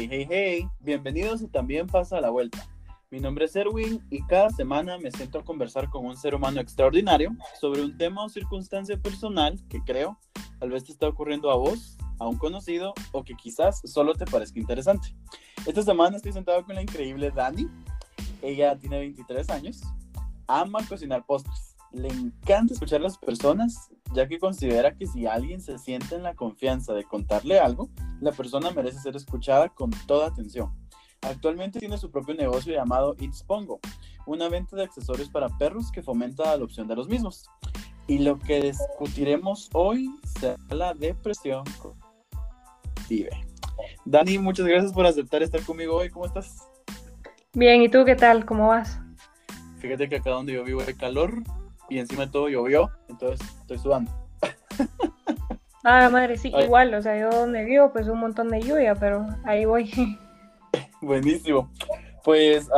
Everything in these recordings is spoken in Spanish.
Hey, hey, hey, bienvenidos y también pasa a la vuelta. Mi nombre es Erwin y cada semana me siento a conversar con un ser humano extraordinario sobre un tema o circunstancia personal que creo tal vez te está ocurriendo a vos, a un conocido o que quizás solo te parezca interesante. Esta semana estoy sentado con la increíble Dani. Ella tiene 23 años, ama cocinar postres, le encanta escuchar a las personas ya que considera que si alguien se siente en la confianza de contarle algo, la persona merece ser escuchada con toda atención. Actualmente tiene su propio negocio llamado It's Pongo, una venta de accesorios para perros que fomenta la adopción de los mismos. Y lo que discutiremos hoy será la depresión vive. Dani, muchas gracias por aceptar estar conmigo hoy. ¿Cómo estás? Bien, ¿y tú qué tal? ¿Cómo vas? Fíjate que acá donde yo vivo hay calor y encima de todo llovió, entonces estoy sudando. Ah, madre, sí, igual, o sea, yo donde vivo, pues un montón de lluvia, pero ahí voy. Buenísimo. Pues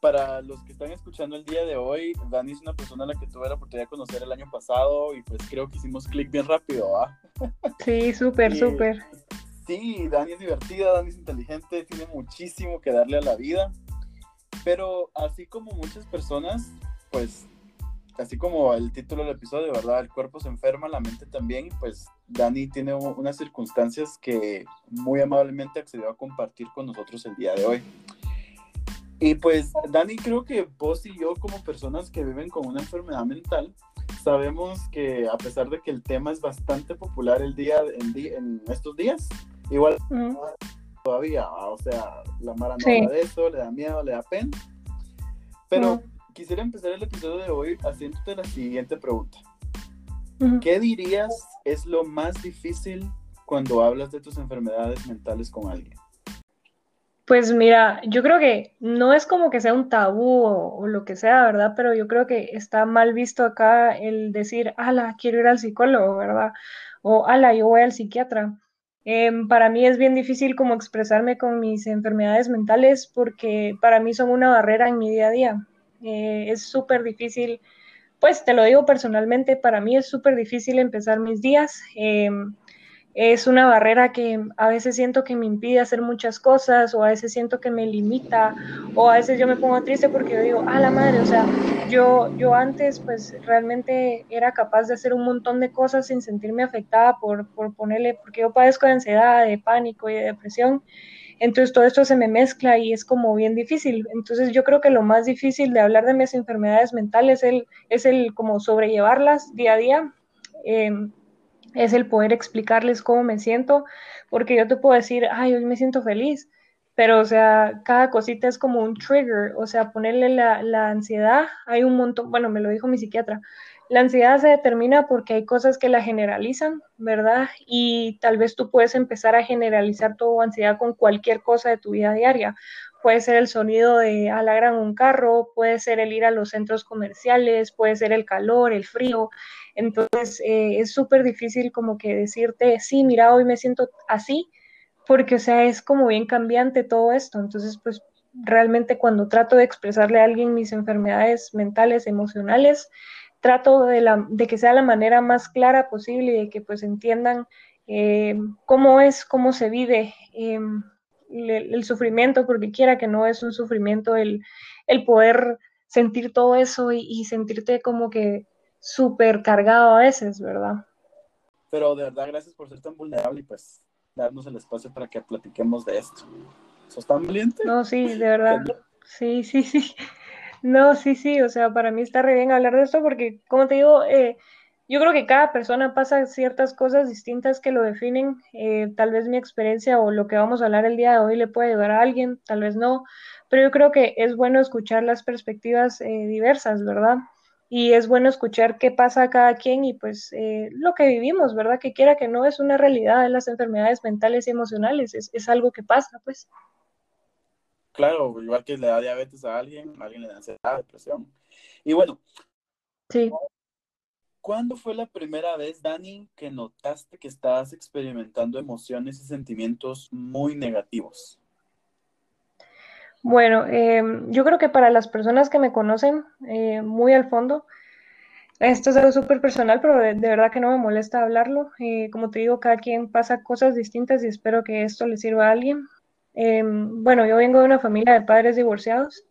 para los que están escuchando el día de hoy, Dani es una persona a la que tuve la oportunidad de conocer el año pasado y pues creo que hicimos clic bien rápido, ¿ah? Sí, súper, súper. Sí, Dani es divertida, Dani es inteligente, tiene muchísimo que darle a la vida, pero así como muchas personas, pues así como el título del episodio, ¿verdad? El cuerpo se enferma, la mente también, pues Dani tiene unas circunstancias que muy amablemente accedió a compartir con nosotros el día de hoy. Y pues Dani, creo que vos y yo como personas que viven con una enfermedad mental, sabemos que a pesar de que el tema es bastante popular el día en, estos días, igual todavía, o sea, la Mara no habla de eso, le da miedo, le da pena, pero quisiera empezar el episodio de hoy haciéndote la siguiente pregunta. ¿Qué dirías es lo más difícil cuando hablas de tus enfermedades mentales con alguien? Pues mira, yo creo que no es como que sea un tabú o, lo que sea, ¿verdad? Pero yo creo que está mal visto acá el decir, ala, quiero ir al psicólogo, ¿verdad? O ala, yo voy al psiquiatra. Em, para mí es bien difícil como expresarme con mis enfermedades mentales porque para mí son una barrera en mi día a día. Eh, es súper difícil, pues te lo digo personalmente, para mí es súper difícil empezar mis días. Em, es una barrera que a veces siento que me impide hacer muchas cosas o a veces siento que me limita o a veces yo me pongo triste porque yo digo, ah, la madre, o sea, yo, yo antes pues realmente era capaz de hacer un montón de cosas sin sentirme afectada por, por ponerle, porque yo padezco de ansiedad, de pánico y de depresión entonces todo esto se me mezcla y es como bien difícil. Entonces yo creo que lo más difícil de hablar de mis enfermedades mentales es el, es el como sobrellevarlas día a día. Em, es el poder explicarles cómo me siento, porque yo te puedo decir, ay, hoy me siento feliz, pero o sea, cada cosita es como un trigger, o sea, ponerle la, la ansiedad, hay un montón, bueno, me lo dijo mi psiquiatra, la ansiedad se determina porque hay cosas que la generalizan, ¿verdad? Y tal vez tú puedes empezar a generalizar tu ansiedad con cualquier cosa de tu vida diaria. Puede ser el sonido de alagran un carro, puede ser el ir a los centros comerciales, puede ser el calor, el frío. Entonces eh, es súper difícil como que decirte, sí, mira, hoy me siento así, porque o sea, es como bien cambiante todo esto. Entonces, pues realmente cuando trato de expresarle a alguien mis enfermedades mentales, emocionales, trato de, la, de, que sea la manera más clara posible y de que pues entiendan eh, cómo es, cómo se vive eh, el, sufrimiento, porque quiera que no es un sufrimiento el, el poder sentir todo eso y, sentirte como que súper cargado a veces, ¿verdad? Pero de verdad, gracias por ser tan vulnerable y pues darnos el espacio para que platiquemos de esto. ¿Sos tan valiente? No, sí, de verdad. Sí, sí, sí. No, sí, sí, o sea, para mí está re bien hablar de esto porque, como te digo, eh, yo creo que cada persona pasa ciertas cosas distintas que lo definen. Eh, tal vez mi experiencia o lo que vamos a hablar el día de hoy le puede ayudar a alguien, tal vez no, pero yo creo que es bueno escuchar las perspectivas eh, diversas, ¿verdad? Y es bueno escuchar qué pasa a cada quien y pues lo que vivimos, ¿verdad? Que quiera que no es una realidad de las enfermedades mentales y emocionales, es, es algo que pasa, pues. Claro, igual que le da diabetes a alguien, a alguien le da ansiedad, depresión. Y bueno. Sí. ¿Cuándo fue la primera vez, Dani, que notaste que estabas experimentando emociones y sentimientos muy negativos? Bueno, em, yo creo que para las personas que me conocen eh, muy al fondo, esto es algo súper personal, pero de, verdad que no me molesta hablarlo. Eh, como te digo, cada quien pasa cosas distintas y espero que esto le sirva a alguien. Em, bueno, yo vengo de una familia de padres divorciados.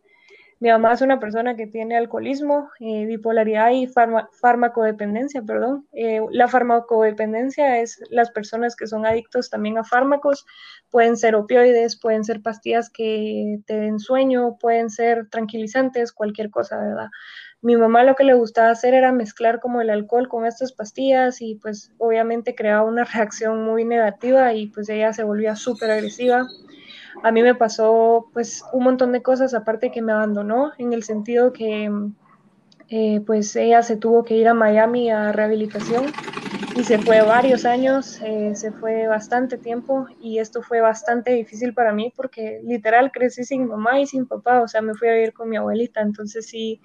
Mi mamá es una persona que tiene alcoholismo, eh, bipolaridad y farmacodependencia, perdón. Eh, la farmacodependencia es las personas que son adictos también a fármacos. Pueden ser opioides, pueden ser pastillas que te den sueño, pueden ser tranquilizantes, cualquier cosa, ¿verdad? Mi mamá lo que le gustaba hacer era mezclar como el alcohol con estas pastillas y pues obviamente creaba una reacción muy negativa y pues ella se volvía súper agresiva a mí me pasó pues un montón de cosas, aparte que me abandonó, en el sentido que eh, pues ella se tuvo que ir a Miami a rehabilitación y se fue varios años, eh, se fue bastante tiempo y esto fue bastante difícil para mí porque literal crecí sin mamá y sin papá, o sea, me fui a vivir con mi abuelita, entonces sí,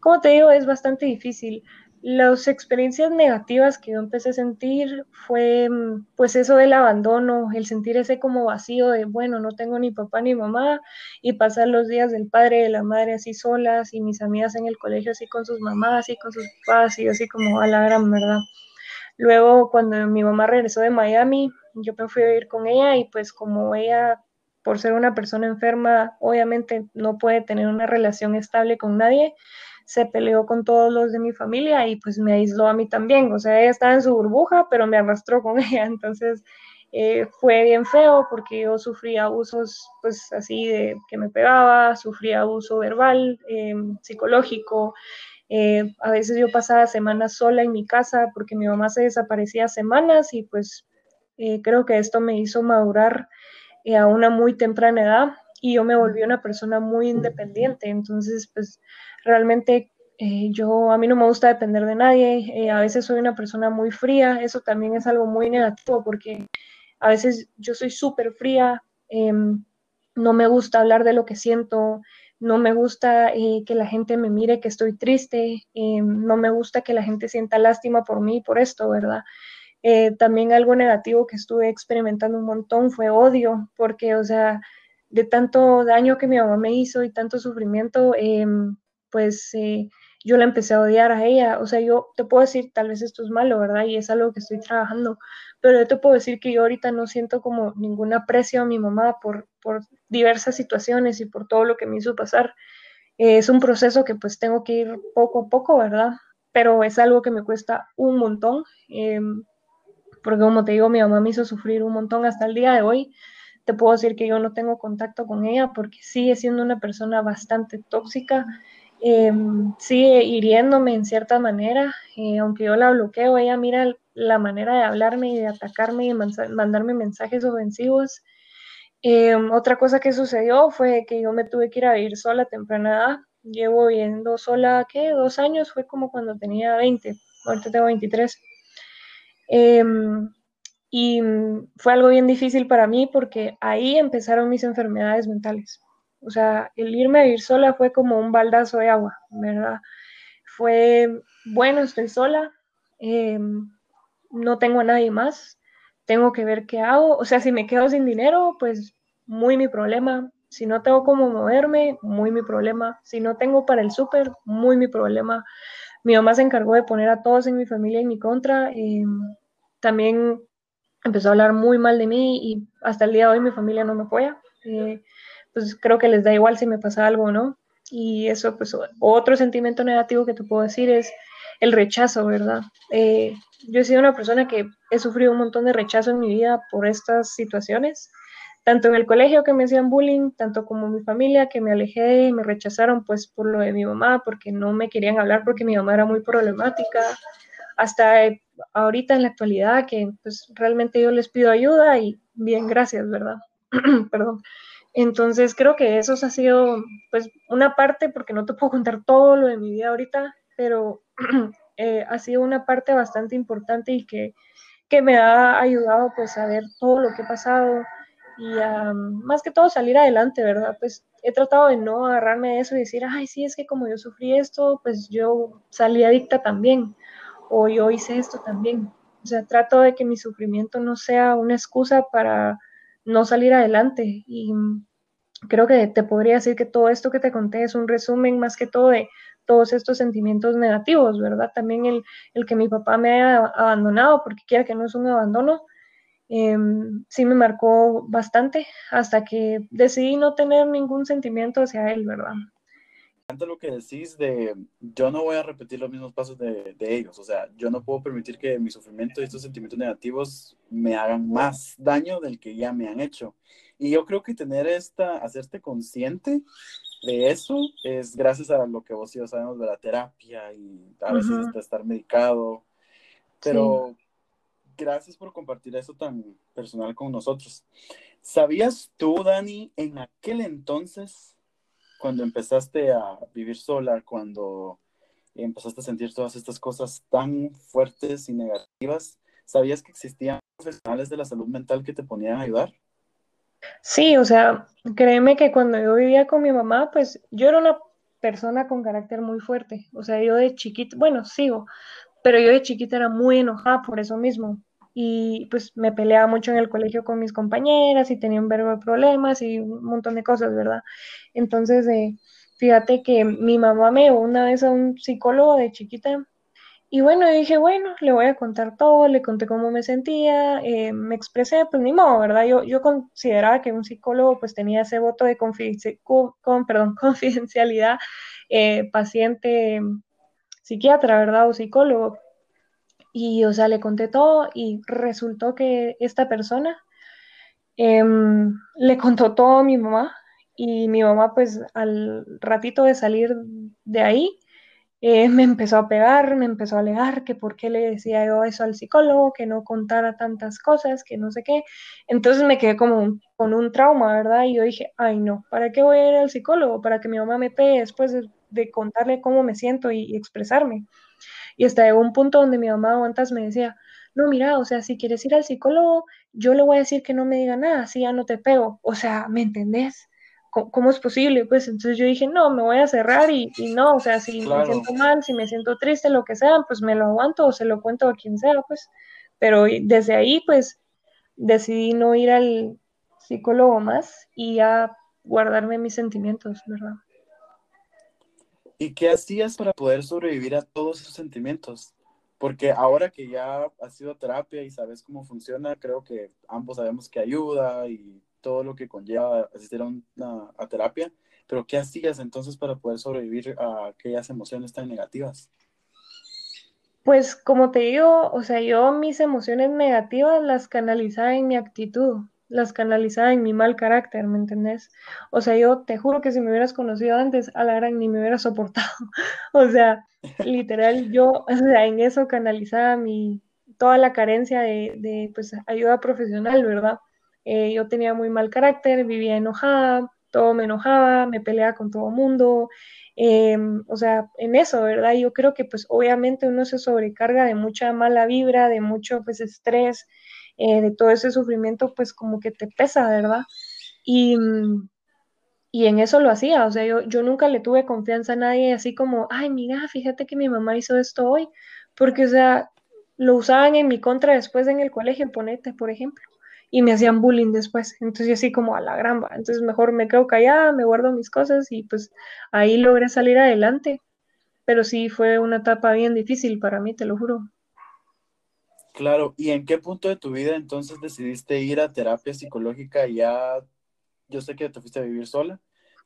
como te digo, es bastante difícil. Las experiencias negativas que yo empecé a sentir fue pues eso del abandono, el sentir ese como vacío de, bueno, no tengo ni papá ni mamá y pasar los días del padre de la madre así solas y mis amigas en el colegio así con sus mamás y con sus papás y así como a la gran verdad. Luego cuando mi mamá regresó de Miami, yo me fui a vivir con ella y pues como ella por ser una persona enferma, obviamente no puede tener una relación estable con nadie se peleó con todos los de mi familia y pues me aisló a mí también. O sea, ella estaba en su burbuja, pero me arrastró con ella. Entonces eh, fue bien feo porque yo sufría abusos pues así de que me pegaba, sufría abuso verbal, em, psicológico. Eh, a veces yo pasaba semanas sola en mi casa porque mi mamá se desaparecía semanas y pues eh, creo que esto me hizo madurar a una muy temprana edad y yo me volví una persona muy independiente. Entonces, pues realmente eh, yo, a mí no me gusta depender de nadie, eh, a veces soy una persona muy fría, eso también es algo muy negativo porque a veces yo soy súper fría, em, no me gusta hablar de lo que siento, no me gusta eh, que la gente me mire que estoy triste, em, no me gusta que la gente sienta lástima por mí, por esto, ¿verdad? también algo negativo que estuve experimentando un montón fue odio, porque, o sea, de tanto daño que mi mamá me hizo y tanto sufrimiento, em, pues eh, yo la empecé a odiar a ella. O sea, yo te puedo decir, tal vez esto es malo, ¿verdad? Y es algo que estoy trabajando, pero yo te puedo decir que yo ahorita no siento como ningún aprecio a mi mamá por, por diversas situaciones y por todo lo que me hizo pasar. Eh, es un proceso que pues tengo que ir poco a poco, ¿verdad? Pero es algo que me cuesta un montón, em, porque como te digo, mi mamá me hizo sufrir un montón hasta el día de hoy. Te puedo decir que yo no tengo contacto con ella porque sigue siendo una persona bastante tóxica Em, sigue hiriéndome en cierta manera, eh, aunque yo la bloqueo, ella mira la manera de hablarme y de atacarme y mandarme mensajes ofensivos. Em, otra cosa que sucedió fue que yo me tuve que ir a vivir sola temprana edad. Llevo viviendo sola, ¿qué? Dos años, fue como cuando tenía 20, ahorita tengo 23. Em, y fue algo bien difícil para mí porque ahí empezaron mis enfermedades mentales. O sea, el irme a vivir sola fue como un baldazo de agua, ¿verdad? Fue, bueno, estoy sola, em, no tengo a nadie más, tengo que ver qué hago. O sea, si me quedo sin dinero, pues muy mi problema. Si no tengo cómo moverme, muy mi problema. Si no tengo para el súper, muy mi problema. Mi mamá se encargó de poner a todos en mi familia en mi contra. Em, también empezó a hablar muy mal de mí y hasta el día de hoy mi familia no me apoya. Eh, pues creo que les da igual si me pasa algo o no. Y eso, pues otro sentimiento negativo que te puedo decir es el rechazo, ¿verdad? Eh, yo he sido una persona que he sufrido un montón de rechazo en mi vida por estas situaciones, tanto en el colegio que me hacían bullying, tanto como mi familia que me alejé y me rechazaron pues por lo de mi mamá, porque no me querían hablar porque mi mamá era muy problemática, hasta ahorita en la actualidad que pues realmente yo les pido ayuda y bien, gracias, ¿verdad? Perdón. Entonces creo que eso ha sido pues una parte, porque no te puedo contar todo lo de mi vida ahorita, pero eh, ha sido una parte bastante importante y que, me ha ayudado pues a ver todo lo que he pasado y a, más que todo salir adelante, ¿verdad? Pues he tratado de no agarrarme de eso y decir, ay, sí, es que como yo sufrí esto, pues yo salí adicta también o yo hice esto también. O sea, trato de que mi sufrimiento no sea una excusa para no salir adelante. Y creo que te podría decir que todo esto que te conté es un resumen más que todo de todos estos sentimientos negativos, ¿verdad? También el, el que mi papá me haya abandonado, porque quiera que no es un abandono, em, sí me marcó bastante hasta que decidí no tener ningún sentimiento hacia él, ¿verdad? Lo que decís de yo no voy a repetir los mismos pasos de, de, ellos, o sea, yo no puedo permitir que mi sufrimiento y estos sentimientos negativos me hagan más daño del que ya me han hecho. Y yo creo que tener esta, hacerte consciente de eso es gracias a lo que vos y yo sabemos de la terapia y a veces estar medicado, pero gracias por compartir eso tan personal con nosotros. ¿Sabías tú, Dani, en aquel entonces cuando empezaste a vivir sola, cuando empezaste a sentir todas estas cosas tan fuertes y negativas, ¿sabías que existían profesionales de la salud mental que te ponían a ayudar? Sí, o sea, créeme que cuando yo vivía con mi mamá, pues yo era una persona con carácter muy fuerte. O sea, yo de chiquita, bueno, sigo, pero yo de chiquita era muy enojada por eso mismo. Y pues me peleaba mucho en el colegio con mis compañeras y tenía un verbo de problemas y un montón de cosas, ¿verdad? Entonces, eh, fíjate que mi mamá me llevó una vez a un psicólogo de chiquita y bueno, dije, bueno, le voy a contar todo, le conté cómo me sentía, eh, me expresé, pues ni modo, ¿verdad? Yo, yo consideraba que un psicólogo pues tenía ese voto de con, perdón, confidencialidad, eh, paciente, psiquiatra, ¿verdad? O psicólogo. Y, o sea, le conté todo y resultó que esta persona em, le contó todo a mi mamá y mi mamá pues al ratito de salir de ahí eh, me empezó a pegar, me empezó a alegar que por qué le decía yo eso al psicólogo, que no contara tantas cosas, que no sé qué. Entonces me quedé como con un trauma, ¿verdad? Y yo dije, ay no, ¿para qué voy a ir al psicólogo? Para que mi mamá me pegue después de, contarle cómo me siento y, expresarme. Y hasta llegó un punto donde mi mamá aguantas me decía, no, mira, o sea, si quieres ir al psicólogo, yo le voy a decir que no me diga nada, así ya no te pego. O sea, ¿me entendés? ¿Cómo, es posible? Pues entonces yo dije, no, me voy a cerrar y, no, o sea, si me siento mal, si me siento triste, lo que sea, pues me lo aguanto o se lo cuento a quien sea, pues. Pero desde ahí, pues, decidí no ir al psicólogo más y ya guardarme mis sentimientos, ¿verdad? ¿Y qué hacías para poder sobrevivir a todos esos sentimientos? Porque ahora que ya has sido terapia y sabes cómo funciona, creo que ambos sabemos que ayuda y todo lo que conlleva asistir a, una, a terapia, pero ¿qué hacías entonces para poder sobrevivir a aquellas emociones tan negativas? Pues como te digo, o sea, yo mis emociones negativas las canalizaba en mi actitud, las canalizaba en mi mal carácter, ¿me entendés? O sea, yo te juro que si me hubieras conocido antes, a la gran ni me hubiera soportado. o sea, literal, yo, o sea, en eso canalizaba mi, toda la carencia de, de pues, ayuda profesional, ¿verdad? Eh, yo tenía muy mal carácter, vivía enojada, todo me enojaba, me peleaba con todo el mundo, em, o sea, en eso, ¿verdad? Yo creo que pues obviamente uno se sobrecarga de mucha mala vibra, de mucho pues estrés, eh, de todo ese sufrimiento, pues como que te pesa, ¿verdad? Y, y en eso lo hacía, o sea, yo, yo nunca le tuve confianza a nadie así como, ay, mira, fíjate que mi mamá hizo esto hoy, porque, o sea, lo usaban en mi contra después en el colegio, ponete, por ejemplo y me hacían bullying después. Entonces así como a la gran Entonces mejor me quedo callada, me guardo mis cosas y pues ahí logré salir adelante. Pero sí fue una etapa bien difícil para mí, te lo juro. Claro, ¿y en qué punto de tu vida entonces decidiste ir a terapia psicológica? Ya, yo sé que te fuiste a vivir sola,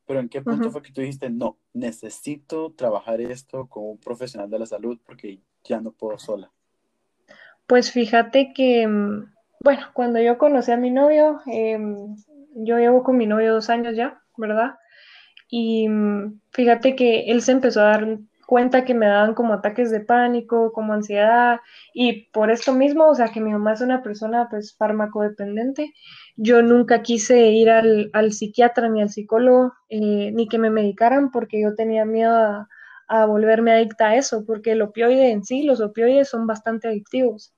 pero ¿en qué punto fue que tú dijiste, no, necesito trabajar esto con un profesional de la salud porque ya no puedo sola? Pues fíjate que mm, bueno, cuando yo conocí a mi novio, em, yo llevo con mi novio dos años ya, ¿verdad? Y mm, fíjate que él se empezó a dar cuenta que me daban como ataques de pánico, como ansiedad, y por esto mismo, o sea, que mi mamá es una persona pues farmacodependiente, yo nunca quise ir al, psiquiatra ni al psicólogo, eh, ni que me medicaran porque yo tenía miedo a, a volverme adicta a eso, porque el opioide en sí, los opioides son bastante adictivos.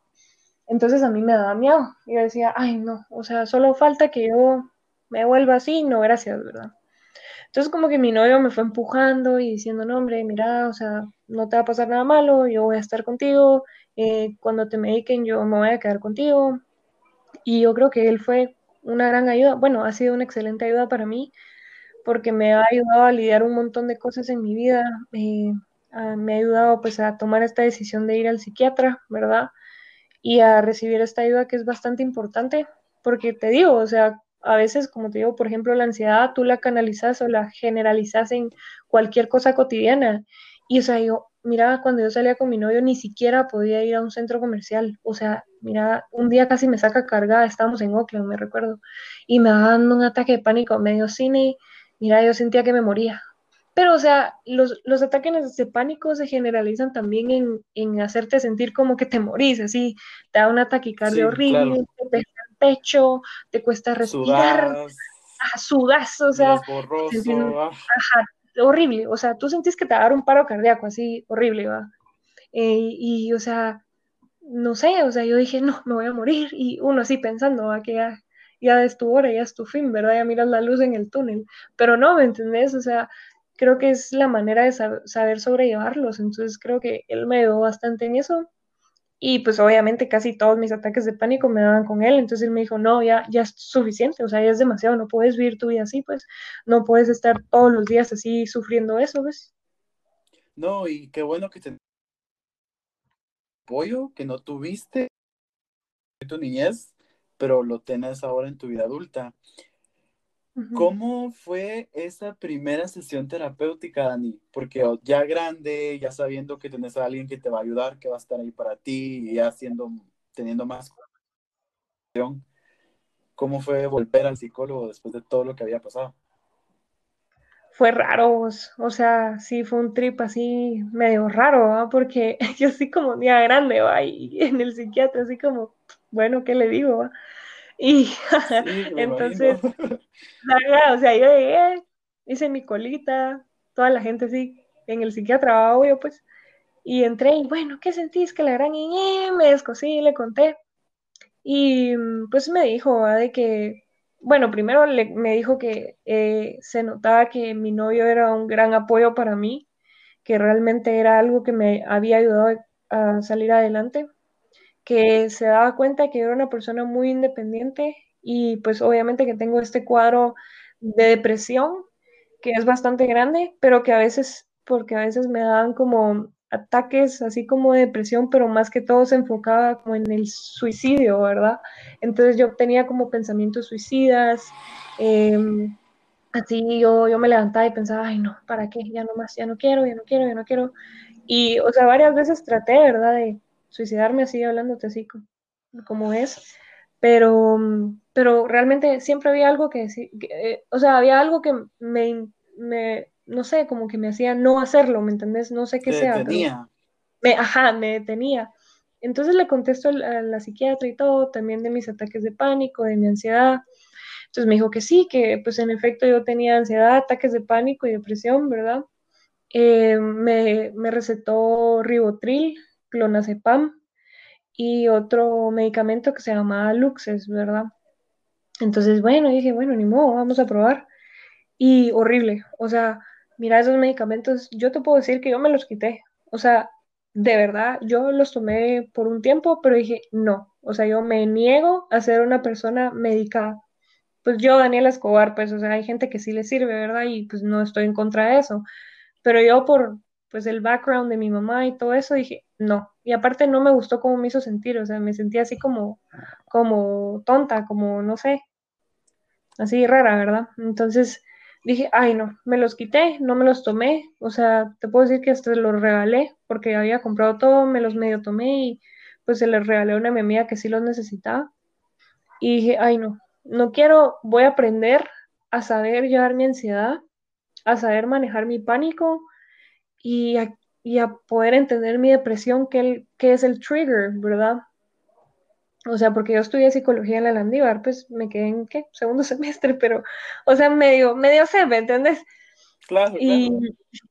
Entonces a mí me daba miedo. Yo decía, ay, no, o sea, solo falta que yo me vuelva así, no, gracias, ¿verdad? Entonces como que mi novio me fue empujando y diciendo, no, hombre, mira, o sea, no te va a pasar nada malo, yo voy a estar contigo, eh, cuando te mediquen yo me voy a quedar contigo. Y yo creo que él fue una gran ayuda, bueno, ha sido una excelente ayuda para mí, porque me ha ayudado a lidiar un montón de cosas en mi vida, me ha ayudado pues a tomar esta decisión de ir al psiquiatra, ¿verdad? y a recibir esta ayuda que es bastante importante, porque te digo, o sea, a veces, como te digo, por ejemplo, la ansiedad tú la canalizas o la generalizas en cualquier cosa cotidiana. Y o sea, yo, mira, cuando yo salía con mi novio ni siquiera podía ir a un centro comercial. O sea, mira, un día casi me saca cargada, estábamos en Oakland, me recuerdo, y me daban un ataque de pánico medio cine. Mira, yo sentía que me moría. Pero, o sea, los, los ataques de pánico se generalizan también en, en, hacerte sentir como que te morís, así, te da una taquicardia horrible, te pecho, te cuesta respirar, sudas, o sea, ah. horrible, o sea, tú sentís que te va a dar un paro cardíaco, así, horrible, va. Eh, y, o sea, no sé, o sea, yo dije, no, me voy a morir, y uno así pensando, va, que ya, ya es tu hora, ya es tu fin, ¿verdad? Ya miras la luz en el túnel, pero no, ¿me entendés? O sea, creo que es la manera de saber sobrellevarlos. Entonces creo que él me ayudó bastante en eso. Y pues obviamente casi todos mis ataques de pánico me daban con él. Entonces él me dijo, no, ya, ya es suficiente, o sea, ya es demasiado, no puedes vivir tu vida así, pues no puedes estar todos los días así sufriendo eso, ¿ves? No, y qué bueno que te apoyo que no tuviste en tu niñez, pero lo tenés ahora en tu vida adulta. ¿Cómo fue esa primera sesión terapéutica, Dani? Porque ya grande, ya sabiendo que tienes a alguien que te va a ayudar, que va a estar ahí para ti, y ya siendo, teniendo más ¿cómo fue volver al psicólogo después de todo lo que había pasado? Fue raro, o sea, sí fue un trip así medio raro, porque yo así como día grande, ¿va? y en el psiquiatra así como, bueno, ¿qué le digo? ¿va? Y entonces, o sea, yo llegué, hice mi colita, toda la gente así, en el psiquiatra, obvio, pues, y entré y bueno, ¿qué sentís? Que la gran y me descosí, le conté. Y pues me dijo de que, bueno, primero me dijo que eh, se notaba que mi novio era un gran apoyo para mí, que realmente era algo que me había ayudado a salir adelante que se daba cuenta que yo era una persona muy independiente y pues obviamente que tengo este cuadro de depresión que es bastante grande, pero que a veces, porque a veces me daban como ataques así como de depresión, pero más que todo se enfocaba como en el suicidio, ¿verdad? Entonces yo tenía como pensamientos suicidas, em, así yo, yo me levantaba y pensaba, ay no, ¿para qué? Ya no más, ya no quiero, ya no quiero, ya no quiero. Y, o sea, varias veces traté, ¿verdad? De, suicidarme así hablándote así como es, pero, pero realmente siempre había algo que decir, eh, o sea, había algo que me, me, no sé, como que me hacía no hacerlo, ¿me entendés? No sé qué sea. Detenía. Me, ajá, me detenía. Entonces le contesto a la psiquiatra y todo, también de mis ataques de pánico, de mi ansiedad. Entonces me dijo que sí, que pues en efecto yo tenía ansiedad, ataques de pánico y depresión, ¿verdad? Eh, me, me recetó ribotril, clonazepam y otro medicamento que se llama Luxes, ¿verdad? Entonces, bueno, dije, bueno, ni modo, vamos a probar. Y horrible, o sea, mira esos medicamentos, yo te puedo decir que yo me los quité, o sea, de verdad, yo los tomé por un tiempo, pero dije, no, o sea, yo me niego a ser una persona medicada. Pues yo, Daniela Escobar, pues, o sea, hay gente que sí le sirve, ¿verdad? Y pues no estoy en contra de eso, pero yo por, pues, el background de mi mamá y todo eso, dije, no. Y aparte no me gustó cómo me hizo sentir, o sea, me sentía así como, como tonta, como, no sé, así rara, ¿verdad? Entonces dije, ay, no, me los quité, no me los tomé, o sea, te puedo decir que hasta los regalé, porque había comprado todo, me los medio tomé y pues se les regalé a una mi amiga que sí los necesitaba. Y dije, ay, no, no quiero, voy a aprender a saber llevar mi ansiedad, a saber manejar mi pánico y a y a poder entender mi depresión, qué, es el trigger, ¿verdad? O sea, porque yo estudié psicología en la Landívar, pues me quedé en, ¿qué? Segundo semestre, pero, o sea, medio, medio sé, ¿me entiendes? Claro, y,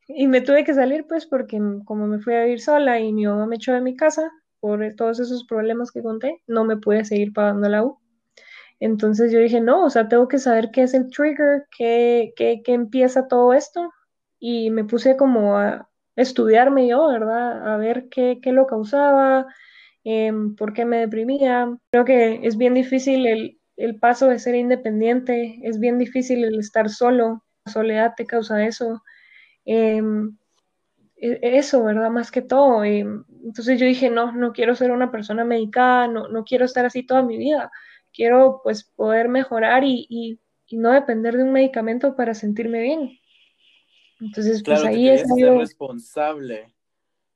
y me tuve que salir, pues, porque como me fui a vivir sola y mi mamá me echó de mi casa por todos esos problemas que conté, no me pude seguir pagando la U. Entonces yo dije, no, o sea, tengo que saber qué es el trigger, qué, qué, qué empieza todo esto. Y me puse como a, estudiarme yo, ¿verdad? A ver qué, qué lo causaba, em, por qué me deprimía. Creo que es bien difícil el, el, paso de ser independiente, es bien difícil el estar solo, la soledad te causa eso. Em, e, eso, ¿verdad? Más que todo. Y entonces yo dije, no, no quiero ser una persona medicada, no, no quiero estar así toda mi vida. Quiero pues poder mejorar y, y, no depender de un medicamento para sentirme bien. Entonces, pues ahí es responsable.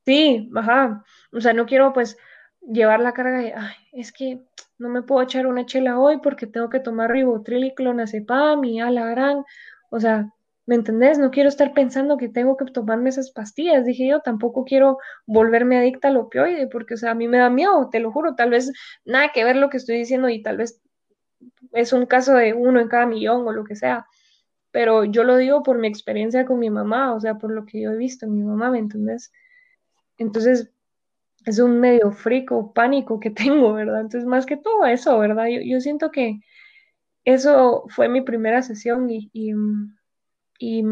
Sí, ajá. O sea, no quiero pues llevar la carga de, ay, es que no me puedo echar una chela hoy porque tengo que tomar ribotril y clonazepam y a la gran, o sea, ¿me entendés? No quiero estar pensando que tengo que tomarme esas pastillas, dije yo, tampoco quiero volverme adicta al opioide porque, o sea, a mí me da miedo, te lo juro, tal vez nada que ver lo que estoy diciendo y tal vez es un caso de uno en cada millón o lo que sea, pero yo lo digo por mi experiencia con mi mamá, o sea, por lo que yo he visto en mi mamá, ¿me entendés? Entonces, es un medio frico, pánico que tengo, ¿verdad? Entonces, más que todo eso, ¿verdad? Yo, siento que eso fue mi primera sesión y, y,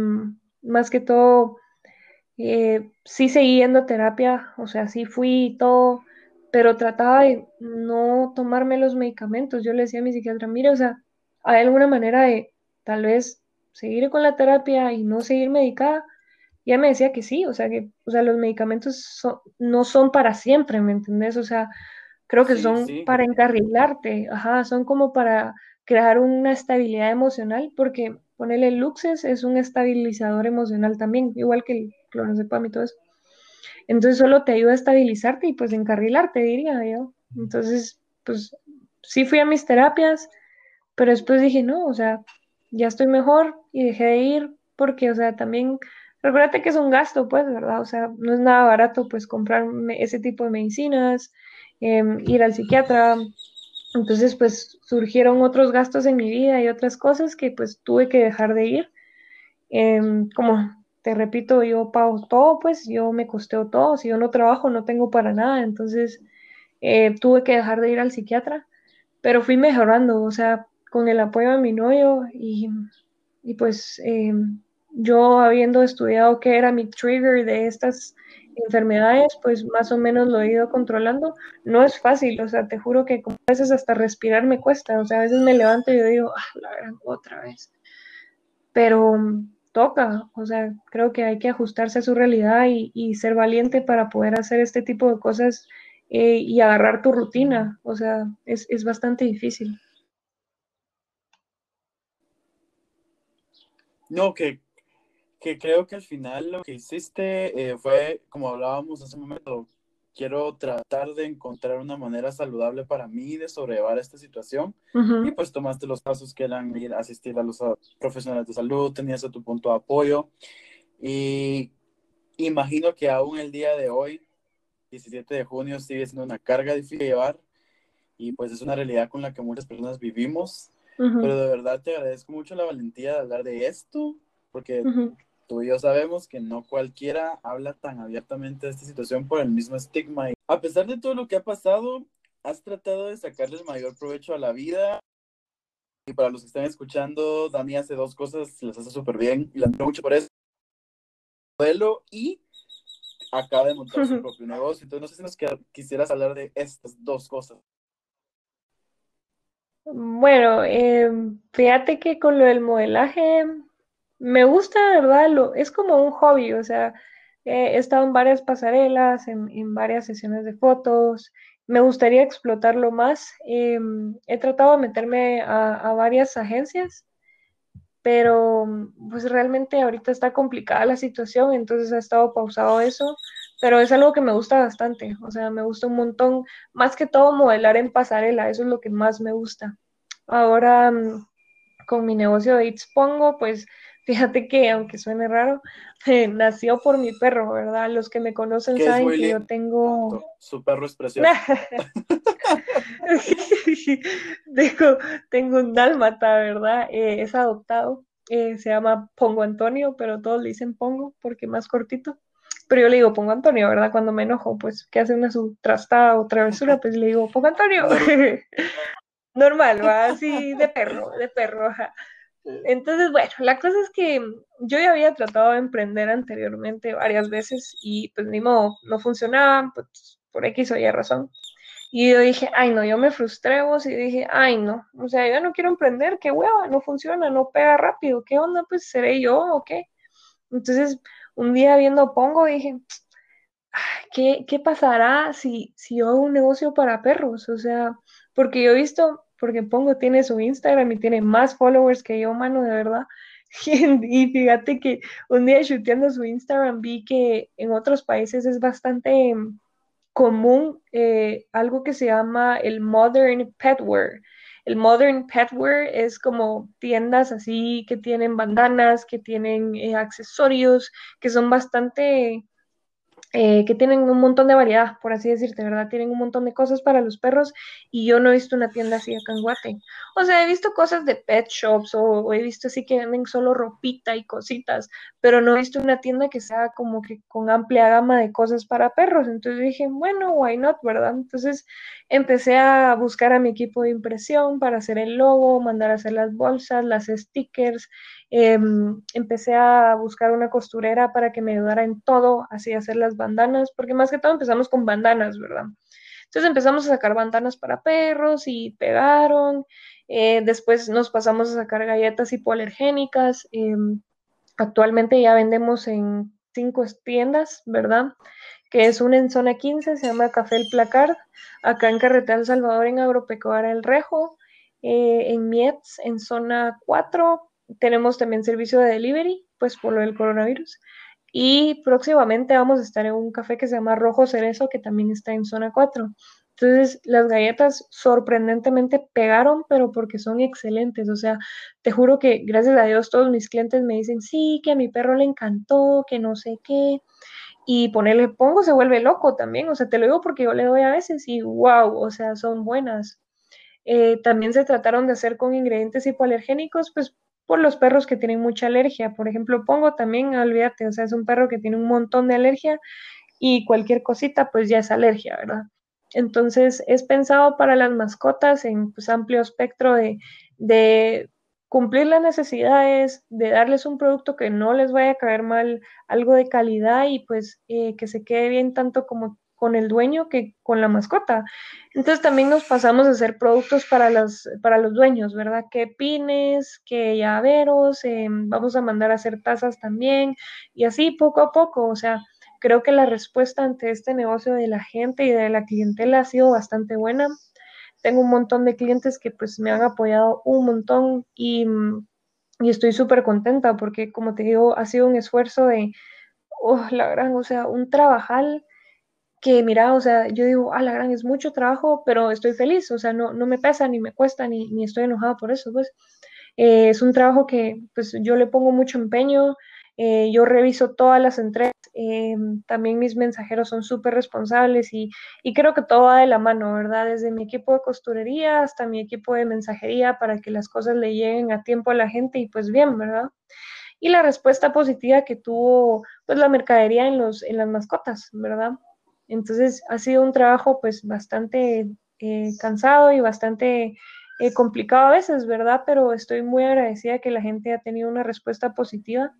más que todo, eh, sí seguí yendo terapia, o sea, sí fui y todo, pero trataba de no tomarme los medicamentos. Yo le decía a mi psiquiatra, mire, o sea, hay alguna manera de tal vez seguir con la terapia y no seguir medicada ella me decía que sí, o sea, que o sea, los medicamentos no son para siempre, ¿me entendés? O sea, creo que son para encarrilarte, ajá, son como para crear una estabilidad emocional, porque ponerle Luxes es un estabilizador emocional también, igual que el clonazepam y todo eso. Entonces solo te ayuda a estabilizarte y pues encarrilarte, diría yo. Entonces, pues sí fui a mis terapias, pero después dije, no, o sea, ya estoy mejor y dejé de ir porque, o sea, también Recuérdate que es un gasto, pues, ¿verdad? O sea, no es nada barato, pues, comprar ese tipo de medicinas, em, ir al psiquiatra. Entonces, pues, surgieron otros gastos en mi vida y otras cosas que, pues, tuve que dejar de ir. Em, como te repito, yo pago todo, pues, yo me costeo todo. Si yo no trabajo, no tengo para nada. Entonces, eh, tuve que dejar de ir al psiquiatra. Pero fui mejorando, o sea, con el apoyo de mi novio y, y pues... Eh, yo habiendo estudiado qué era mi trigger de estas enfermedades, pues más o menos lo he ido controlando. No es fácil, o sea, te juro que a veces hasta respirar me cuesta, o sea, a veces me levanto y yo digo, ah, la gran otra vez. Pero mm, toca, o sea, creo que hay que ajustarse a su realidad y, ser valiente para poder hacer este tipo de cosas eh, y agarrar tu rutina, o sea, es, es bastante difícil. No, que que creo que al final lo que hiciste eh, fue, como hablábamos hace un momento, quiero tratar de encontrar una manera saludable para mí de sobrellevar esta situación. Y pues tomaste los pasos que eran ir a asistir a los profesionales de salud, tenías a tu punto de apoyo. Y imagino que aún el día de hoy, 17 de junio, sigue siendo una carga difícil de llevar. Y pues es una realidad con la que muchas personas vivimos. Pero de verdad te agradezco mucho la valentía de hablar de esto, porque tú y yo sabemos que no cualquiera habla tan abiertamente de esta situación por el mismo estigma. Y a pesar de todo lo que ha pasado, has tratado de sacarle el mayor provecho a la vida. Y para los que están escuchando, Dani hace dos cosas, las hace súper bien y la admiro mucho por eso. Modelo y acaba de montar su propio negocio. Entonces, no sé si nos quisieras hablar de estas dos cosas. Bueno, eh, fíjate que con lo del modelaje, me gusta, ¿verdad? Lo, es como un hobby, o sea, he estado en varias pasarelas, en, varias sesiones de fotos, me gustaría explotarlo más. Em, he tratado de meterme a, varias agencias, pero pues realmente ahorita está complicada la situación, entonces ha estado pausado eso, pero es algo que me gusta bastante, o sea, me gusta un montón, más que todo modelar en pasarela, eso es lo que más me gusta. Ahora, mm, con mi negocio de Pongo, pues Fíjate que, aunque suene raro, nació por mi perro, ¿verdad? Los que me conocen saben que yo tengo... Su perro es precioso. tengo, tengo, un dálmata, ¿verdad? Eh, es adoptado. Eh, se llama Pongo Antonio, pero todos le dicen Pongo porque más cortito. Pero yo le digo Pongo Antonio, ¿verdad? Cuando me enojo, pues que hace una su trastada o travesura, pues le digo Pongo Antonio. Normal, va así de perro, de perro, ajá. Entonces, bueno, la cosa es que yo ya había tratado de emprender anteriormente varias veces y pues ni modo, no funcionaba, pues por X o Y razón. Y yo dije, ay no, yo me frustré vos y dije, ay no, o sea, yo no quiero emprender, qué hueva, no funciona, no pega rápido, ¿qué onda? Pues seré yo o qué. Entonces, un día viendo Pongo dije, ¿qué, qué pasará si, si hago un negocio para perros? O sea, porque yo he visto, porque Pongo tiene su Instagram y tiene más followers que yo, mano, de verdad. Y fíjate que un día chuteando su Instagram vi que en otros países es bastante común eh, algo que se llama el modern petwear. El modern petwear es como tiendas así que tienen bandanas, que tienen eh, accesorios, que son bastante eh, que tienen un montón de variedad, por así decirte, ¿verdad? Tienen un montón de cosas para los perros y yo no he visto una tienda así acá en Guate. O sea, he visto cosas de pet shops o, he visto así que venden solo ropita y cositas, pero no he visto una tienda que sea como que con amplia gama de cosas para perros. Entonces dije, bueno, why not, ¿verdad? Entonces empecé a buscar a mi equipo de impresión para hacer el logo, mandar a hacer las bolsas, las stickers Em, empecé a buscar una costurera para que me ayudara en todo, así hacer las bandanas, porque más que todo empezamos con bandanas, ¿verdad? Entonces empezamos a sacar bandanas para perros y pegaron. Eh, después nos pasamos a sacar galletas hipoalergénicas. Em, actualmente ya vendemos en cinco tiendas, ¿verdad? Que es una en zona 15, se llama Café El Placard, acá en Carretera El Salvador, en Agropecuaria El Rejo, eh, en Mietz, en zona 4, tenemos también servicio de delivery, pues por lo del coronavirus. Y próximamente vamos a estar en un café que se llama Rojo Cerezo, que también está en zona 4. Entonces, las galletas sorprendentemente pegaron, pero porque son excelentes. O sea, te juro que gracias a Dios todos mis clientes me dicen, sí, que a mi perro le encantó, que no sé qué. Y ponerle pongo se vuelve loco también. O sea, te lo digo porque yo le doy a veces y wow, o sea, son buenas. Eh, también se trataron de hacer con ingredientes hipoalergénicos, pues por los perros que tienen mucha alergia. Por ejemplo, pongo también, olvídate, o sea, es un perro que tiene un montón de alergia y cualquier cosita pues ya es alergia, ¿verdad? Entonces es pensado para las mascotas en pues, amplio espectro de, cumplir las necesidades, de darles un producto que no les vaya a caer mal, algo de calidad y pues eh, que se quede bien tanto como con el dueño que con la mascota. Entonces también nos pasamos a hacer productos para, las, para los dueños, ¿verdad? Que pines, que llaveros, em, vamos a mandar a hacer tazas también y así poco a poco, o sea, creo que la respuesta ante este negocio de la gente y de la clientela ha sido bastante buena. Tengo un montón de clientes que pues me han apoyado un montón y, y estoy súper contenta porque como te digo, ha sido un esfuerzo de, oh, la gran, o sea, un trabajal que mira, o sea, yo digo, ah, la gran es mucho trabajo, pero estoy feliz, o sea, no, no me pesa, ni me cuesta, ni, ni estoy enojada por eso, pues eh, es un trabajo que pues yo le pongo mucho empeño, eh, yo reviso todas las entregas, eh, también mis mensajeros son súper responsables y, y, creo que todo va de la mano, ¿verdad? Desde mi equipo de costurería hasta mi equipo de mensajería para que las cosas le lleguen a tiempo a la gente y pues bien, ¿verdad? Y la respuesta positiva que tuvo pues la mercadería en, los, en las mascotas, ¿verdad? Entonces ha sido un trabajo pues bastante eh, cansado y bastante eh, complicado a veces, ¿verdad? Pero estoy muy agradecida que la gente ha tenido una respuesta positiva.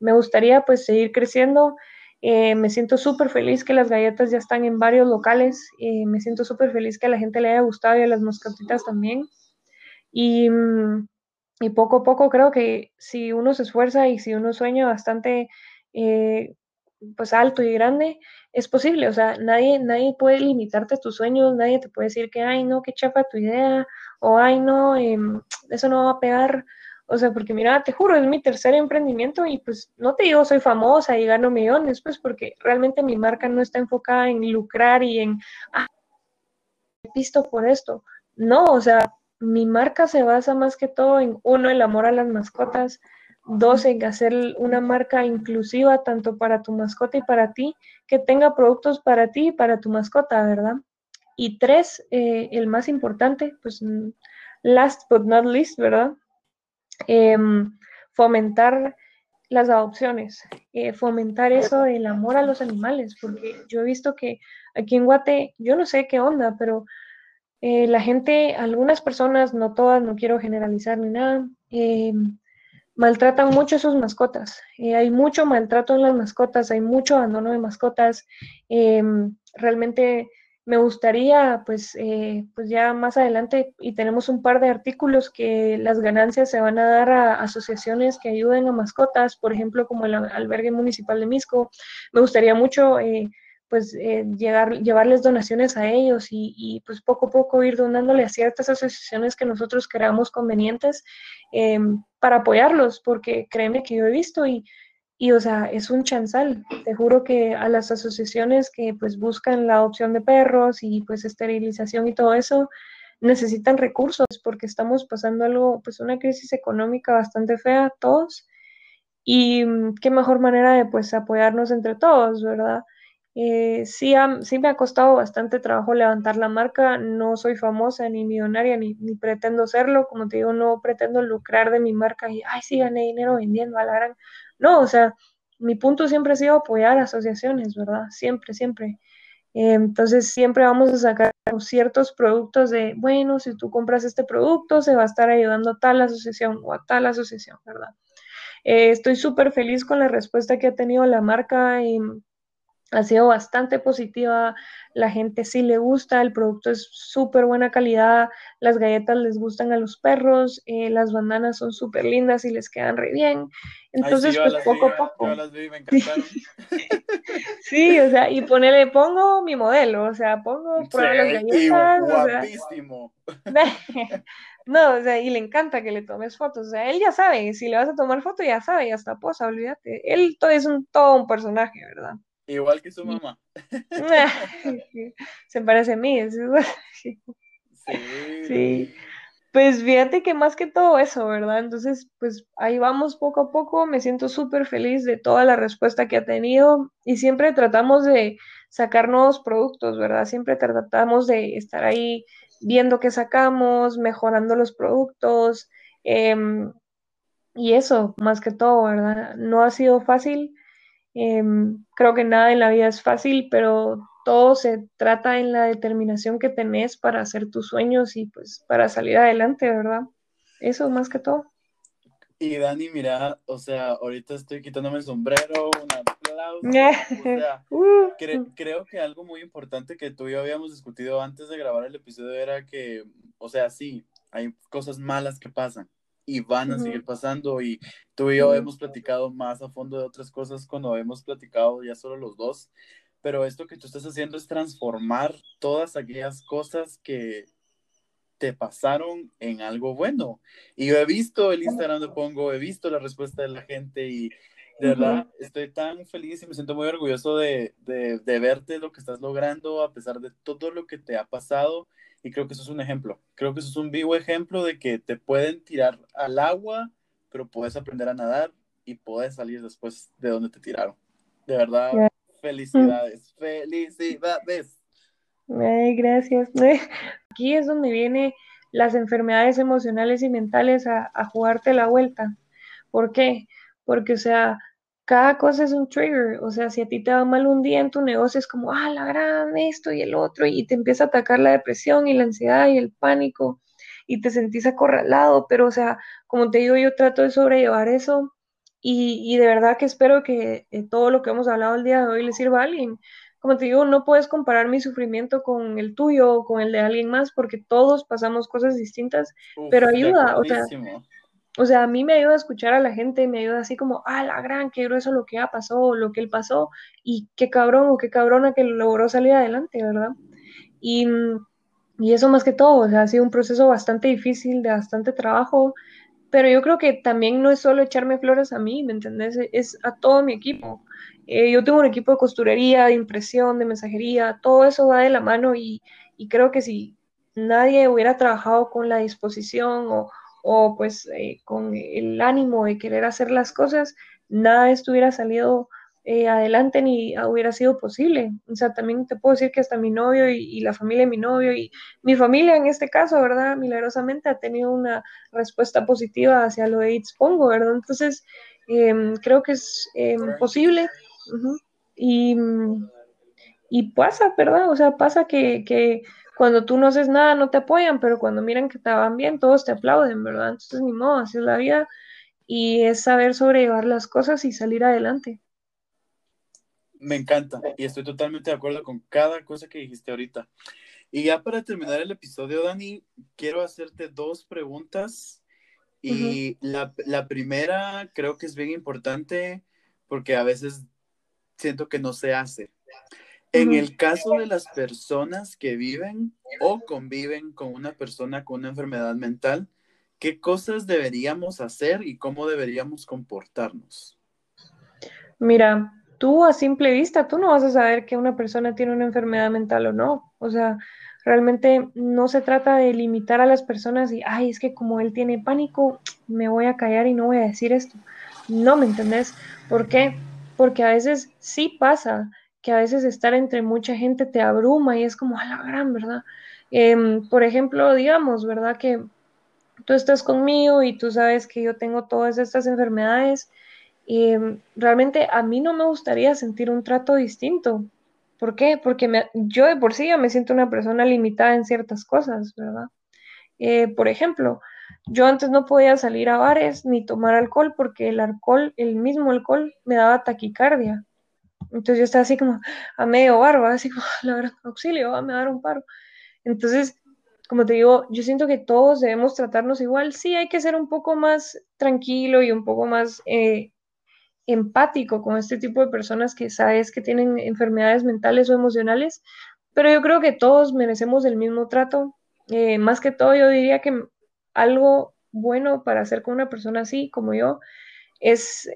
Me gustaría pues seguir creciendo. Eh, me siento súper feliz que las galletas ya están en varios locales. me siento súper feliz que a la gente le haya gustado y a las moscatitas también. Mm, y poco a poco creo que si uno se esfuerza y si uno sueña bastante pues alto y grande, es posible, o sea, nadie, nadie puede limitarte tus sueños, nadie te puede decir que, ay, no, qué chafa tu idea, o ay, no, em, eso no va a pegar, o sea, porque mira, te juro, es mi tercer emprendimiento y pues no te digo soy famosa y gano millones, pues porque realmente mi marca no está enfocada en lucrar y en, ah, visto por esto, no, o sea, mi marca se basa más que todo en, uno, el amor a las mascotas, Dos, en hacer una marca inclusiva tanto para tu mascota y para ti, que tenga productos para ti y para tu mascota, ¿verdad? Y tres, eh, el más importante, pues last but not least, ¿verdad? Em, fomentar las adopciones, eh, fomentar eso del amor a los animales, porque yo he visto que aquí en Guate, yo no sé qué onda, pero eh, la gente, algunas personas, no todas, no quiero generalizar ni nada, em, maltratan mucho a sus mascotas. Eh, hay mucho maltrato en las mascotas, hay mucho abandono de mascotas. Em, realmente me gustaría, pues, eh, pues ya más adelante, y tenemos un par de artículos que las ganancias se van a dar a asociaciones que ayuden a mascotas, por ejemplo, como el albergue municipal de Misco. Me gustaría mucho, eh, pues, eh, llegar, llevarles donaciones a ellos y, y, pues poco a poco ir donándole a ciertas asociaciones que nosotros creamos convenientes em, para apoyarlos, porque créeme que yo he visto y y, o sea, es un chanzal. Te juro que a las asociaciones que pues buscan la adopción de perros y pues esterilización y todo eso, necesitan recursos porque estamos pasando algo, pues una crisis económica bastante fea todos. Y mm, qué mejor manera de pues apoyarnos entre todos, ¿verdad? Eh, sí, sí, me ha costado bastante trabajo levantar la marca. No soy famosa ni millonaria ni, ni, pretendo serlo. Como te digo, no pretendo lucrar de mi marca y, ay, sí, gané dinero vendiendo a la gran. No, o sea, mi punto siempre ha sido apoyar asociaciones, ¿verdad? Siempre, siempre. Eh, entonces, siempre vamos a sacar ciertos productos de, bueno, si tú compras este producto, se va a estar ayudando a tal asociación o a tal asociación, ¿verdad? Eh, estoy súper feliz con la respuesta que ha tenido la marca y ha sido bastante positiva, la gente sí le gusta, el producto es súper buena calidad, las galletas les gustan a los perros, eh, las bandanas son súper lindas y les quedan re bien. Entonces, pues poco a poco. sí, o sea, y ponele, pongo mi modelo, o sea, pongo prueba las galletas. Guapísimo. no, o sea, y le encanta que le tomes fotos, o sea, él ya sabe, si le vas a tomar foto, ya sabe, ya está posa, olvídate. Él todo es un, todo un personaje, ¿verdad? Igual que su mamá. Se parece a mí. Sí. sí. Pues fíjate que más que todo eso, ¿verdad? Entonces, pues ahí vamos poco a poco. Me siento súper feliz de toda la respuesta que ha tenido y siempre tratamos de sacar nuevos productos, ¿verdad? Siempre tratamos de estar ahí viendo qué sacamos, mejorando los productos. Em, y eso, más que todo, ¿verdad? No ha sido fácil Em, creo que nada en la vida es fácil, pero todo se trata en la determinación que tenés para hacer tus sueños y pues para salir adelante, ¿verdad? Eso más que todo. Y Dani, mira, o sea, ahorita estoy quitándome el sombrero, un aplauso. o sea, uh. creo que algo muy importante que tú y yo habíamos discutido antes de grabar el episodio era que, o sea, sí, hay cosas malas que pasan, y van a seguir pasando y tú y yo hemos platicado más a fondo de otras cosas cuando hemos platicado ya solo los dos, pero esto que tú estás haciendo es transformar todas aquellas cosas que te pasaron en algo bueno. Y yo he visto el Instagram de Pongo, he visto la respuesta de la gente y de verdad estoy tan feliz y me siento muy orgulloso de, de, de verte lo que estás logrando a pesar de todo lo que te ha pasado y creo que eso es un ejemplo. Creo que eso es un vivo ejemplo de que te pueden tirar al agua, pero puedes aprender a nadar y puedes salir después de donde te tiraron. De verdad, felicidades, felicidades. Ay, gracias. Aquí es donde vienen las enfermedades emocionales y mentales a, a jugarte la vuelta. ¿Por qué? Porque, o sea, cada cosa es un trigger, o sea, si a ti te va mal un día en tu negocio es como, ah, la gran, esto y el otro, y te empieza a atacar la depresión y la ansiedad y el pánico, y te sentís acorralado, pero, o sea, como te digo, yo trato de sobrellevar eso, y, de verdad que espero que eh, todo lo que hemos hablado el día de hoy le sirva a alguien. Como te digo, no puedes comparar mi sufrimiento con el tuyo o con el de alguien más, porque todos pasamos cosas distintas, pero ayuda, o sea o sea, a mí me ayuda a escuchar a la gente, me ayuda así como, ah, la gran, qué grueso lo que ha pasado, lo que él pasó, y qué cabrón o qué cabrona que logró salir adelante, ¿verdad? Y, y eso más que todo, o sea, ha sido un proceso bastante difícil, de bastante trabajo, pero yo creo que también no es solo echarme flores a mí, ¿me entendés? Es a todo mi equipo. Eh, yo tengo un equipo de costurería, de impresión, de mensajería, todo eso va de la mano y, y creo que si nadie hubiera trabajado con la disposición o, o pues eh, con el ánimo de querer hacer las cosas, nada estuviera salido eh, adelante ni hubiera sido posible. O sea, también te puedo decir que hasta mi novio y, la familia de mi novio y mi familia en este caso, ¿verdad? Milagrosamente ha tenido una respuesta positiva hacia lo de It's Pongo, ¿verdad? Entonces, em, creo que es em, posible. y, y pasa, ¿verdad? O sea, pasa que, que cuando tú no haces nada no te apoyan, pero cuando miran que te van bien, todos te aplauden, ¿verdad? Entonces, ni modo, así es la vida y es saber sobrellevar las cosas y salir adelante. Me encanta y estoy totalmente de acuerdo con cada cosa que dijiste ahorita. Y ya para terminar el episodio, Dani, quiero hacerte dos preguntas. Y la, la, primera creo que es bien importante porque a veces siento que no se hace. En el caso de las personas que viven o conviven con una persona con una enfermedad mental, ¿qué cosas deberíamos hacer y cómo deberíamos comportarnos? Mira, tú a simple vista, tú no vas a saber que una persona tiene una enfermedad mental o no. O sea, realmente no se trata de limitar a las personas y, ay, es que como él tiene pánico, me voy a callar y no voy a decir esto. No, ¿me entendés? ¿Por qué? Porque a veces sí pasa que a veces estar entre mucha gente te abruma y es como a la gran, ¿verdad? Em, por ejemplo, digamos, ¿verdad? Que tú estás conmigo y tú sabes que yo tengo todas estas enfermedades em, realmente a mí no me gustaría sentir un trato distinto. ¿Por qué? Porque yo de por sí ya me siento una persona limitada en ciertas cosas, ¿verdad? Eh, por ejemplo, yo antes no podía salir a bares ni tomar alcohol porque el alcohol, el mismo alcohol, me daba taquicardia. Entonces yo estaba así como a medio barba, así como, la verdad, auxilio, va a me dar un paro. Entonces, como te digo, yo siento que todos debemos tratarnos igual. Sí, hay que ser un poco más tranquilo y un poco más eh, empático con este tipo de personas que sabes que tienen enfermedades mentales o emocionales, pero yo creo que todos merecemos el mismo trato. Eh, más que todo, yo diría que algo bueno para hacer con una persona así como yo es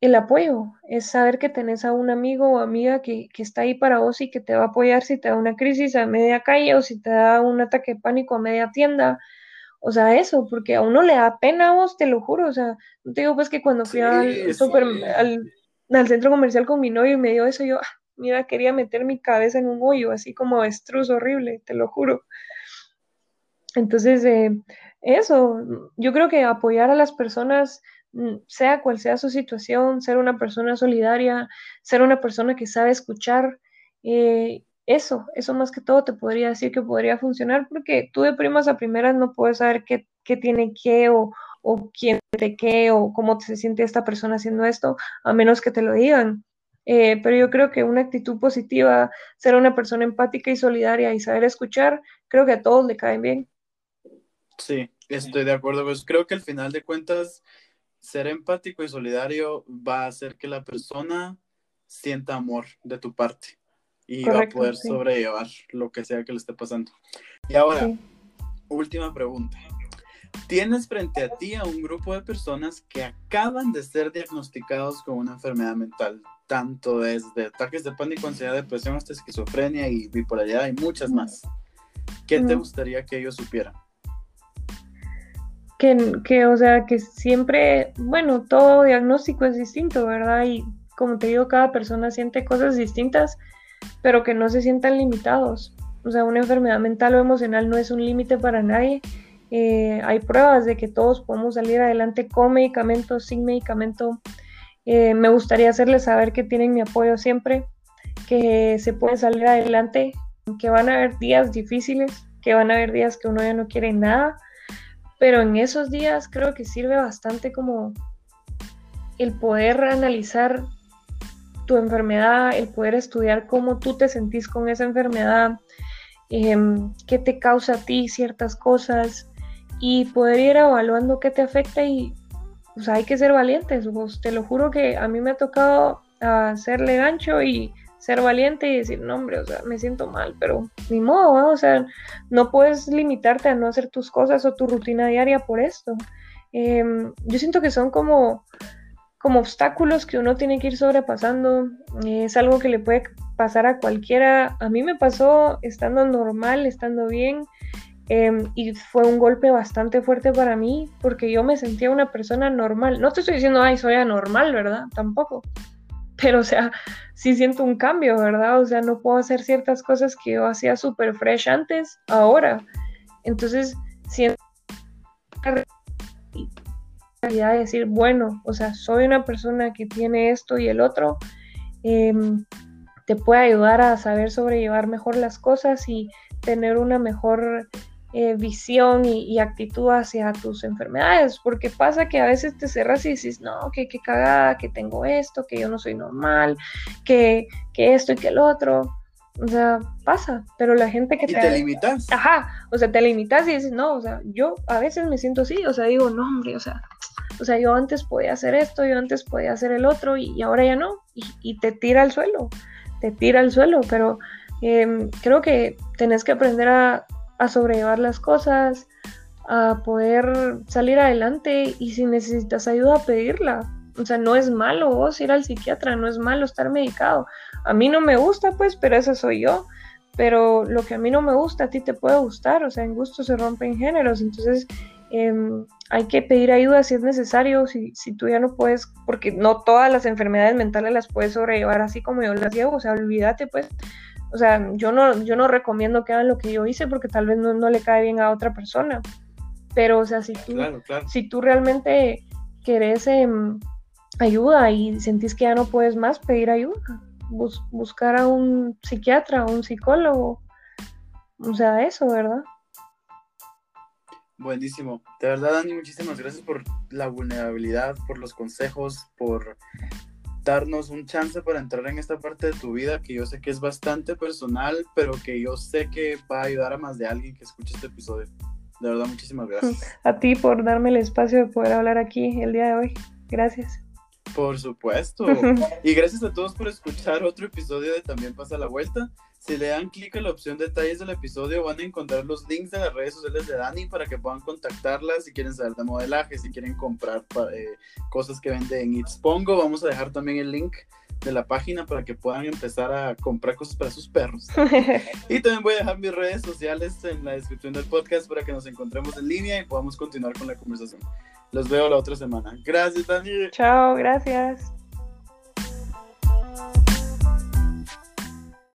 el apoyo, es saber que tenés a un amigo o amiga que, que, está ahí para vos y que te va a apoyar si te da una crisis a media calle o si te da un ataque de pánico a media tienda o sea, eso, porque a uno le da pena a vos, te lo juro. O sea, no te digo pues que cuando fui al, super, al, centro comercial con mi novio y me dio eso, yo, ah, mira, quería meter mi cabeza en un hoyo, así como estruz horrible, te lo juro. Entonces, eh, eso, yo creo que apoyar a las personas, sea cual sea su situación, ser una persona solidaria, ser una persona que sabe escuchar, eh, eso, eso más que todo te podría decir que podría funcionar porque tú de primas a primeras no puedes saber qué, tiene qué o, o quién te qué o cómo se siente esta persona haciendo esto, a menos que te lo digan. Eh, pero yo creo que una actitud positiva, ser una persona empática y solidaria y saber escuchar, creo que a todos le caen bien. Sí, estoy de acuerdo. Pues creo que al final de cuentas, ser empático y solidario va a hacer que la persona sienta amor de tu parte y va a poder sobrellevar lo que sea que le esté pasando. Y ahora, última pregunta. Tienes frente a ti a un grupo de personas que acaban de ser diagnosticados con una enfermedad mental, tanto desde ataques de pánico, ansiedad, depresión hasta esquizofrenia y bipolaridad y muchas más. ¿Qué te gustaría que ellos supieran? Que, que, o sea, que siempre, bueno, todo diagnóstico es distinto, ¿verdad? Y como te digo, cada persona siente cosas distintas pero que no se sientan limitados. O sea, una enfermedad mental o emocional no es un límite para nadie. Eh, hay pruebas de que todos podemos salir adelante con medicamentos, sin medicamento. Eh, me gustaría hacerles saber que tienen mi apoyo siempre, que se pueden salir adelante, que van a haber días difíciles, que van a haber días que uno ya no quiere nada, pero en esos días creo que sirve bastante como el poder analizar tu enfermedad, el poder estudiar cómo tú te sentís con esa enfermedad, em, qué te causa a ti ciertas cosas y poder ir evaluando qué te afecta y pues hay que ser valientes, te lo juro que a mí me ha tocado hacerle gancho y ser valiente y decir, no hombre, o sea, me siento mal, pero ni modo, o sea, no puedes limitarte a no hacer tus cosas o tu rutina diaria por esto. Em, yo siento que son como como obstáculos que uno tiene que ir sobrepasando. Es algo que le puede pasar a cualquiera. A mí me pasó estando normal, estando bien. Em, y fue un golpe bastante fuerte para mí porque yo me sentía una persona normal. No te estoy diciendo, ay, soy anormal, ¿verdad? Tampoco. Pero, o sea, sí siento un cambio, ¿verdad? O sea, no puedo hacer ciertas cosas que yo hacía súper fresh antes, ahora. Entonces, siento de decir, bueno, o sea, soy una persona que tiene esto y el otro, em, te puede ayudar a saber sobrellevar mejor las cosas y tener una mejor eh, visión y, actitud hacia tus enfermedades, porque pasa que a veces te cerras y dices, no, que, que cagada, que tengo esto, que yo no soy normal, que, que esto y que el otro. O sea, pasa, pero la gente que y te... limitas. Ajá, o sea, te limitas y dices, no, o sea, yo a veces me siento así, o sea, digo, no, hombre, o sea, o sea, yo antes podía hacer esto, yo antes podía hacer el otro y, ahora ya no, y, te tira al suelo, te tira al suelo, pero em, creo que tenés que aprender a, a sobrellevar las cosas, a poder salir adelante y si necesitas ayuda, pedirla. O sea, no es malo vos ir al psiquiatra, no es malo estar medicado. A mí no me gusta, pues, pero esa soy yo. Pero lo que a mí no me gusta, a ti te puede gustar. O sea, en gusto se rompen géneros. Entonces, em, hay que pedir ayuda si es necesario, si, si tú ya no puedes, porque no todas las enfermedades mentales las puedes sobrellevar así como yo las llevo. O sea, olvídate, pues. O sea, yo no, yo no recomiendo que hagan lo que yo hice porque tal vez no, no le cae bien a otra persona. Pero, o sea, si tú, Si tú realmente querés em, ayuda y sentís que ya no puedes más, pedir ayuda. buscar a un psiquiatra, o un psicólogo. O sea, eso, ¿verdad? Buenísimo. De verdad, Dani, muchísimas gracias por la vulnerabilidad, por los consejos, por darnos un chance para entrar en esta parte de tu vida que yo sé que es bastante personal, pero que yo sé que va a ayudar a más de alguien que escuche este episodio. De verdad, muchísimas gracias. A ti por darme el espacio de poder hablar aquí el día de hoy. Gracias. Por supuesto. y gracias a todos por escuchar otro episodio de También pasa la vuelta. Si le dan clic a la opción detalles del episodio, van a encontrar los links de las redes sociales de Dani para que puedan contactarla si quieren saber de modelaje, si quieren comprar eh, cosas que vende en Pongo. Vamos a dejar también el link de la página para que puedan empezar a comprar cosas para sus perros. y también voy a dejar mis redes sociales en la descripción del podcast para que nos encontremos en línea y podamos continuar con la conversación. Los veo la otra semana. Gracias, Dani. Chao, gracias.